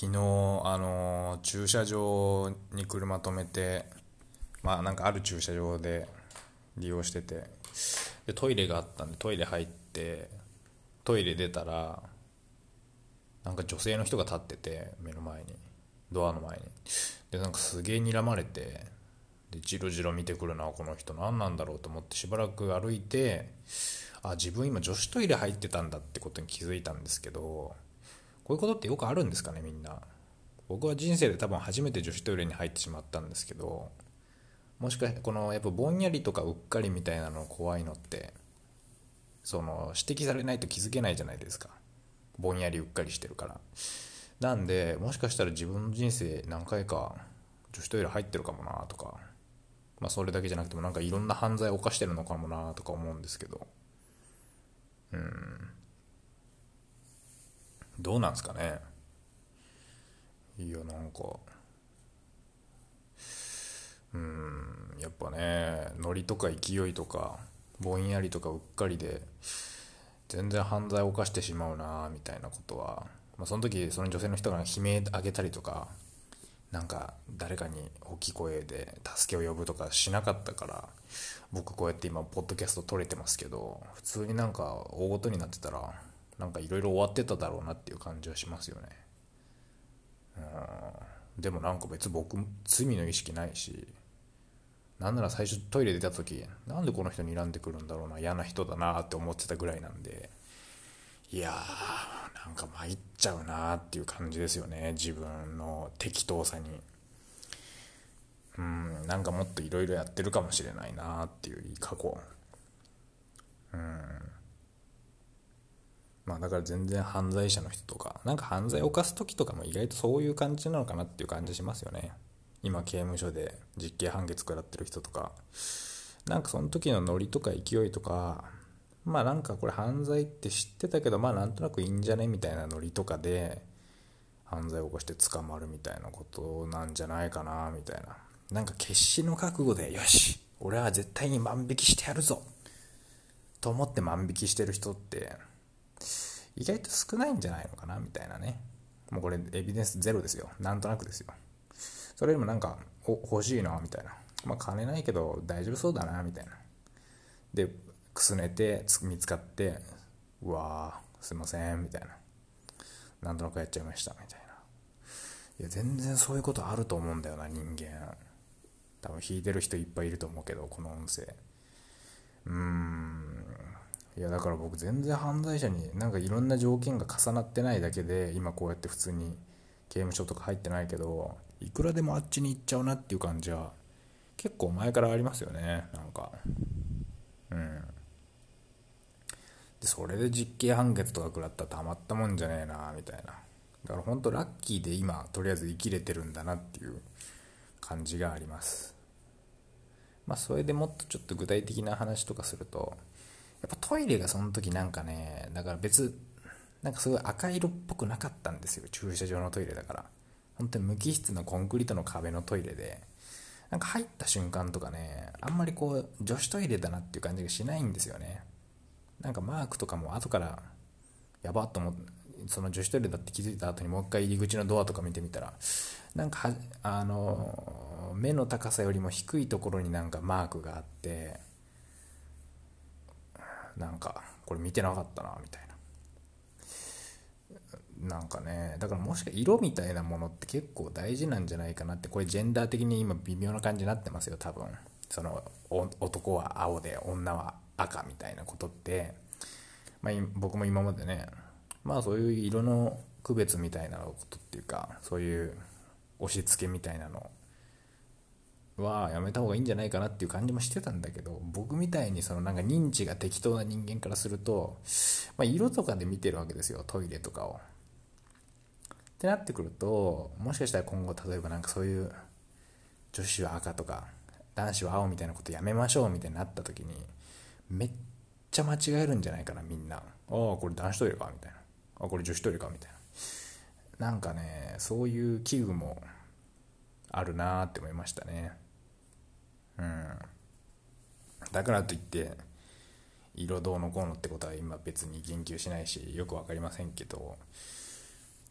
昨日あの駐車場に車止めてまあなんかある駐車場で利用しててでトイレがあったんでトイレ入ってトイレ出たらなんか女性の人が立ってて目の前にドアの前に。でなんかすげえ睨まれてでじろじろ見てくるなこの人何なんだろうと思ってしばらく歩いてあ自分今女子トイレ入ってたんだってことに気づいたんですけどこういうことってよくあるんですかねみんな。僕は人生で多分初めて女子トイレに入ってしまったんですけどもしかしてこのやっぱぼんやりとかうっかりみたいなの怖いのってその指摘されないと気づけないじゃないですか。ぼんやりうっかりしてるから。なんでもしかしたら自分の人生何回か女子トイレ入ってるかもなとかまあそれだけじゃなくてもなんかいろんな犯罪を犯してるのかもなとか思うんですけど。うん。どうなんですかね。いやなんか。うんやっぱねノリとか勢いとかぼんやりとかうっかりで全然犯罪を犯してしまうなみたいなことは、まあ、その時その女性の人が悲鳴あげたりとかなんか誰かに大きい声で助けを呼ぶとかしなかったから僕こうやって今ポッドキャスト撮れてますけど普通になんか大ごとになってたらなんかいろいろ終わってただろうなっていう感じはしますよね。うん。でもなんか別僕罪の意識ないしなんなら最初トイレ出た時なんでこの人に睨んでくるんだろうな嫌な人だなって思ってたぐらいなんでいやーなんか参っちゃうなっていう感じですよね自分の適当さに。うんなんかもっといろいろやってるかもしれないなっていう過去。うん。まあだから全然犯罪者の人とかなんか犯罪を犯す時とかも意外とそういう感じなのかなっていう感じしますよね。今刑務所で実刑判決食らってる人とか。なんかその時のノリとか勢いとかまあなんかこれ犯罪って知ってたけどまあなんとなくいいんじゃねみたいなノリとかで犯罪を起こして捕まるみたいなことなんじゃないかなみたいな。なんか決死の覚悟でよし俺は絶対に万引きしてやるぞと思って万引きしてる人って意外と少ないんじゃないのかなみたいなね。もうこれエビデンスゼロですよ。なんとなくですよ。それよりもなんかお欲しいなみたいな。まあ金ないけど大丈夫そうだなみたいな。でくすねて見つかってうわーすいませんみたいな。なんとなくやっちゃいましたみたいな。いや全然そういうことあると思うんだよな人間。多分弾いてる人いっぱいいると思うけどこの音声。うーん。いやだから僕全然犯罪者になんかいろんな条件が重なってないだけで今こうやって普通に刑務所とか入ってないけどいくらでもあっちに行っちゃうなっていう感じは結構前からありますよねなんか。うん。でそれで実刑判決とか食らったらたまったもんじゃねえなみたいな。だから本当ラッキーで今とりあえず生きれてるんだなっていう感じがあります。まあそれでもっとちょっと具体的な話とかするとやっぱトイレがその時なんかねだから別なんかすごい赤色っぽくなかったんですよ。駐車場のトイレだから。本当に無機質のコンクリートの壁のトイレで。なんか入った瞬間とかねあんまりこう女子トイレだなっていう感じがしないんですよね。なんかマークとかも後からやばっと思ってその女子トイレだって気づいた後にもう一回入り口のドアとか見てみたらなんかあの目の高さよりも低いところになんかマークがあってなんかこれ見てなかったなみたいな。なんかねだからもしか色みたいなものって結構大事なんじゃないかなってこれジェンダー的に今微妙な感じになってますよ多分。その男は青で女は赤みたいなことって、まあ、僕も今までねまあそういう色の区別みたいなことっていうかそういう押し付けみたいなのはやめた方がいいんじゃないかなっていう感じもしてたんだけど僕みたいにそのなんか認知が適当な人間からすると、まあ、色とかで見てるわけですよトイレとかを。ってなってくるともしかしたら今後例えばなんかそういう女子は赤とか男子は青みたいなことやめましょうみたいになった時にめっちゃ間違えるんじゃないかなみんな。ああこれ男子トイレかみたいな。あこれ女子トイレかみたいな。なんかねそういう器具もあるなーって思いましたね。うん。だからといって色どうのこうのってことは今別に言及しないしよく分かりませんけど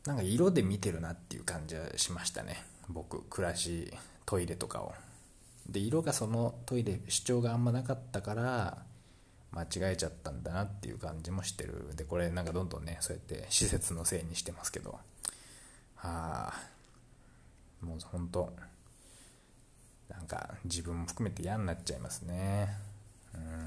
なんか色で見てるなっていう感じはしましたね。僕暮らしトイレとかを。で色がそのトイレ主張があんまなかったから間違えちゃったんだなっていう感じもしてる。でこれなんかどんどんねそうやって施設のせいにしてますけど。はあ。もうほんとなんか自分も含めて嫌になっちゃいますね。うん。